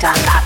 Dot.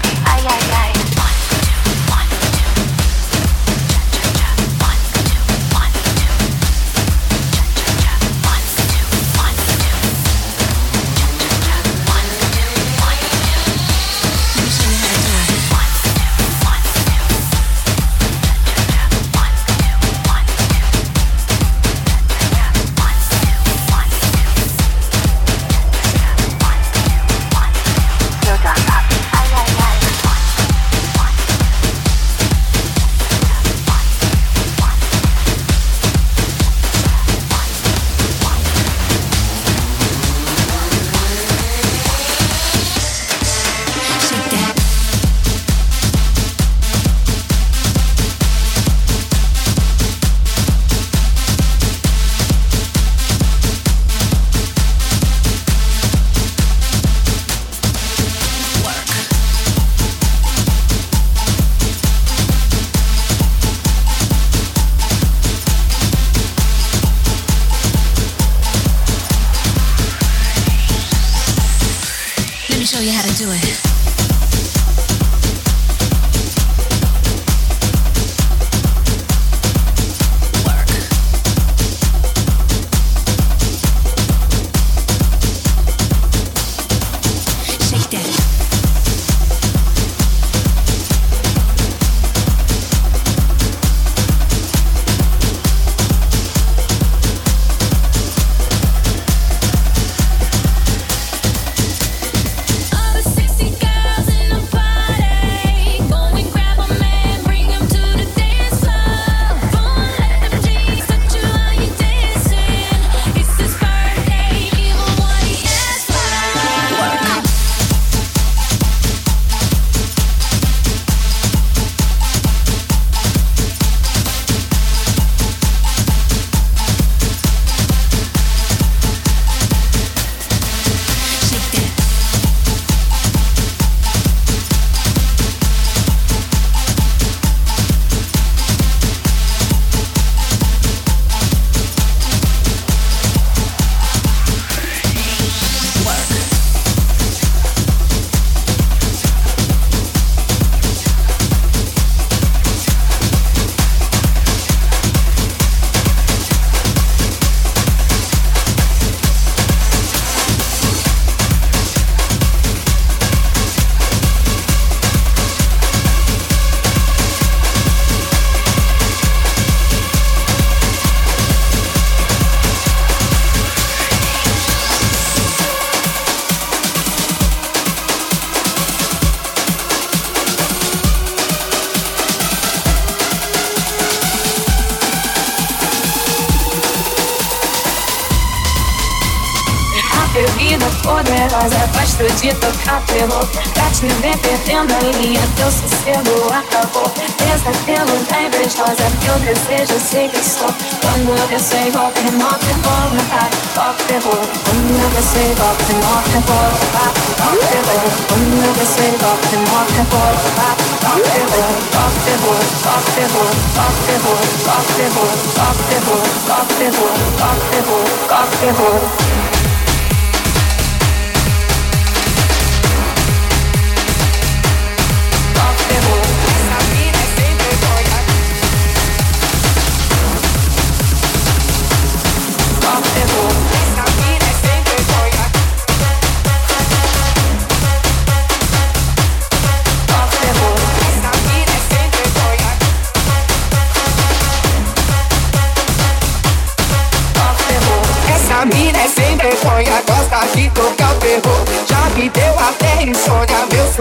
Matar Toque terror Quando eu desço igual terremoto Eu vou matar Toque terror Quando eu desço igual terremoto Eu vou matar Toque terror Toque terror Toque terror Toque terror Toque terror Toque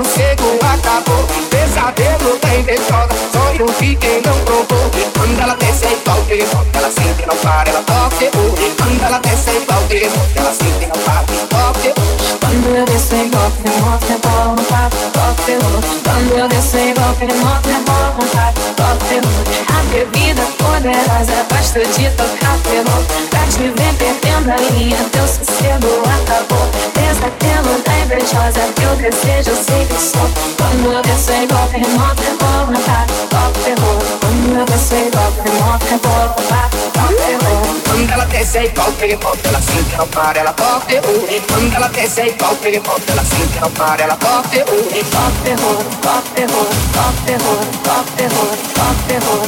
sossego acabou. Pesadelo da invejosa, sonho de quem não provou. Quando ela desce igual o terror, ela sempre não para, ela toca terror Quando ela desce igual o terror, ela sempre não para, toca terror Quando eu desço igual terror, terror, não para, toca terror Quando eu desço igual terror, terror, não para, toca A bebida poderosa, gosto de tocar terror Pra te ver perdendo a linha, teu sossego acabou. Pesadelo da invejosa, teu desejo sei que sou. Quando eu desço igual terremoto, eu vou matar, toca terror Quando eu desço igual terremoto, eu vou matar, toca terror Quando ela desce igual terremoto, ela sente não para, ela toca terror Quando ela desce igual terremoto, ela sente não para, ela toca terror Toca terror, toca terror, toca terror, toca terror, toca terror,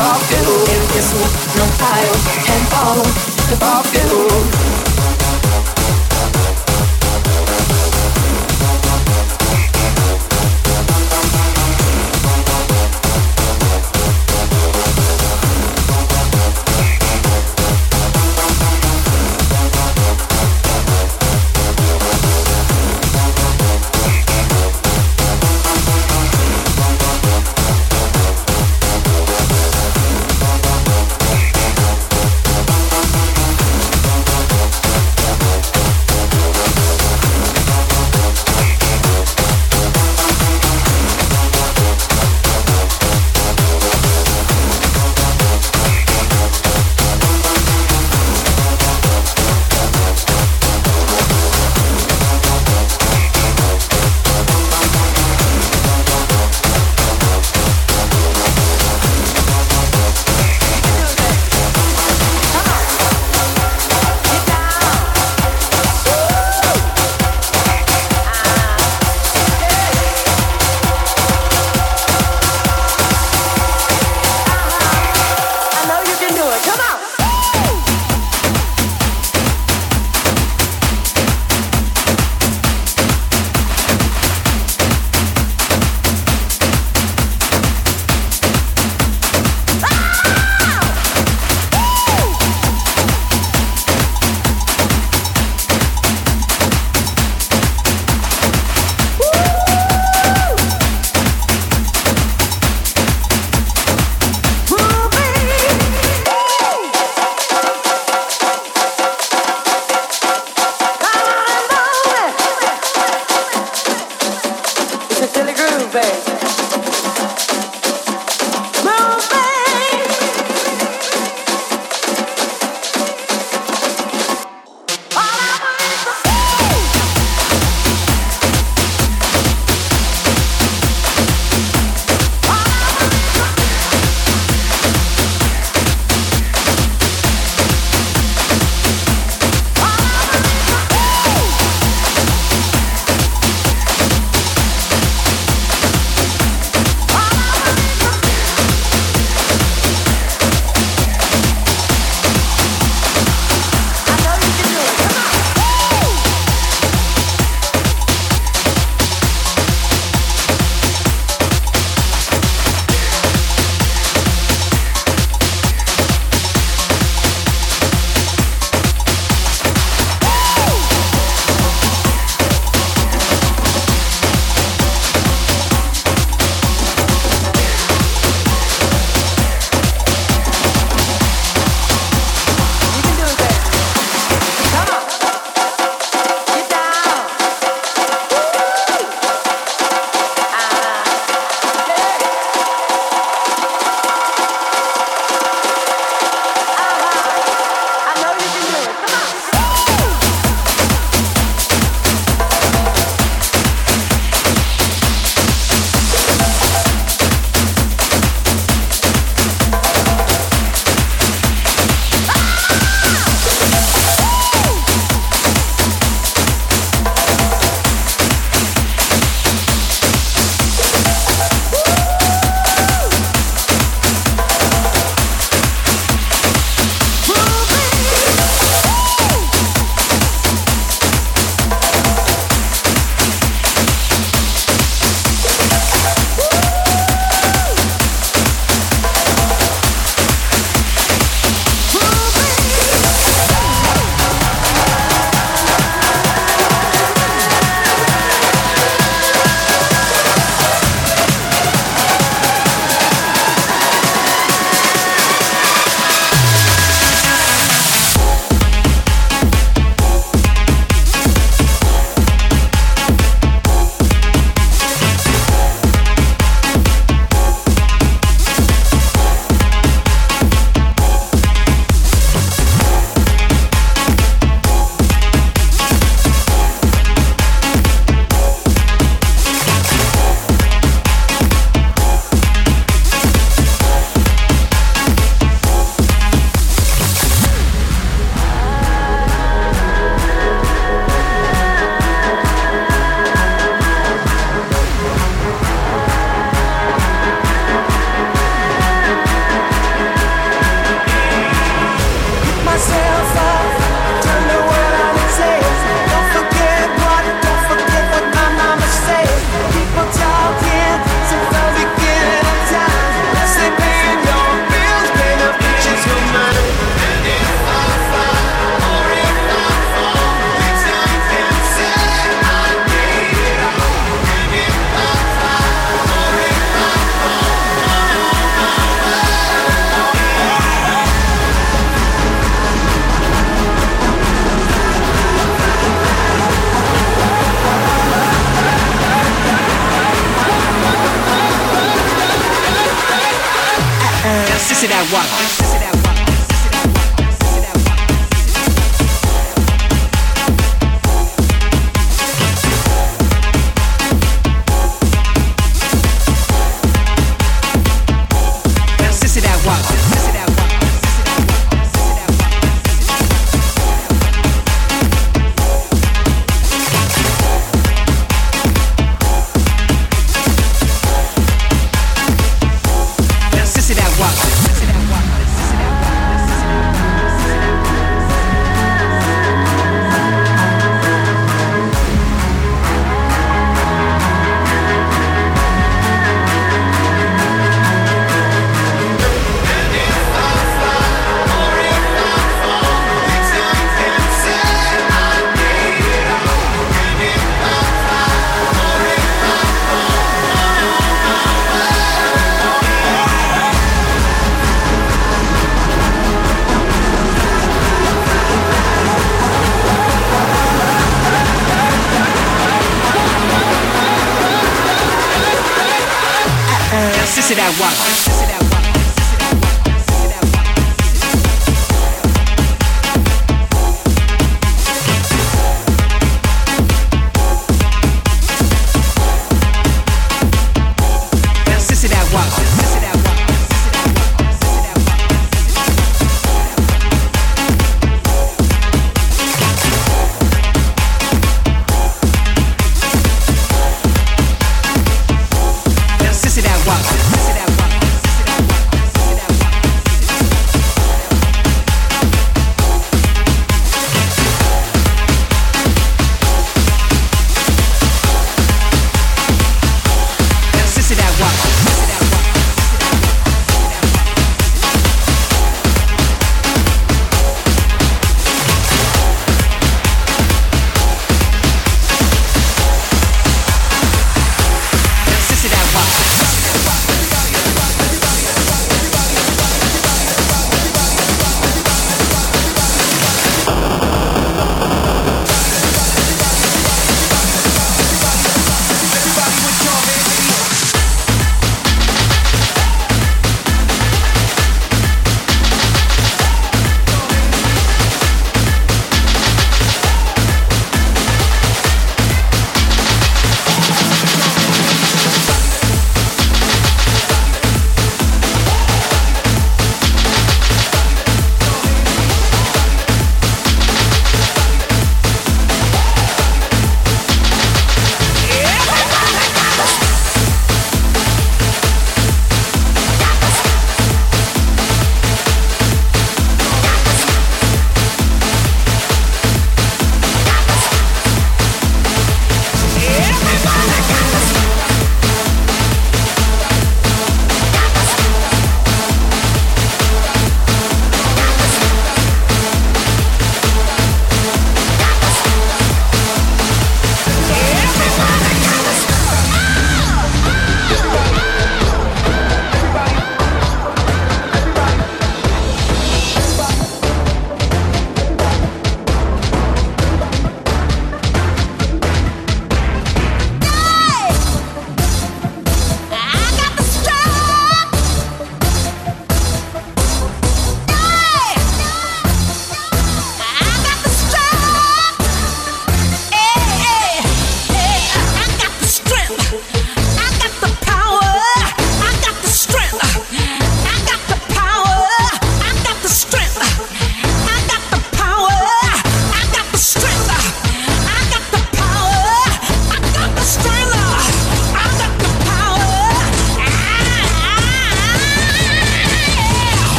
No Dylan. Ele pensou, não follow the Bob Dylan.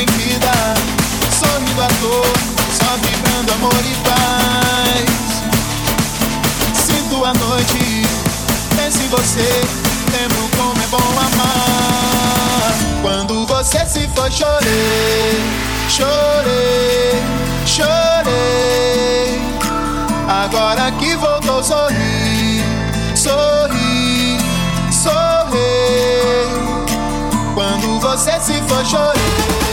Vida, sorrindo à toa, só vibrando amor e paz. Sinto a noite, penso em você lembro como é bom amar. Quando você se foi, chorei, chorei, chorei. Agora que voltou, sorri, sorri, sorri. Quando você se foi, chorei.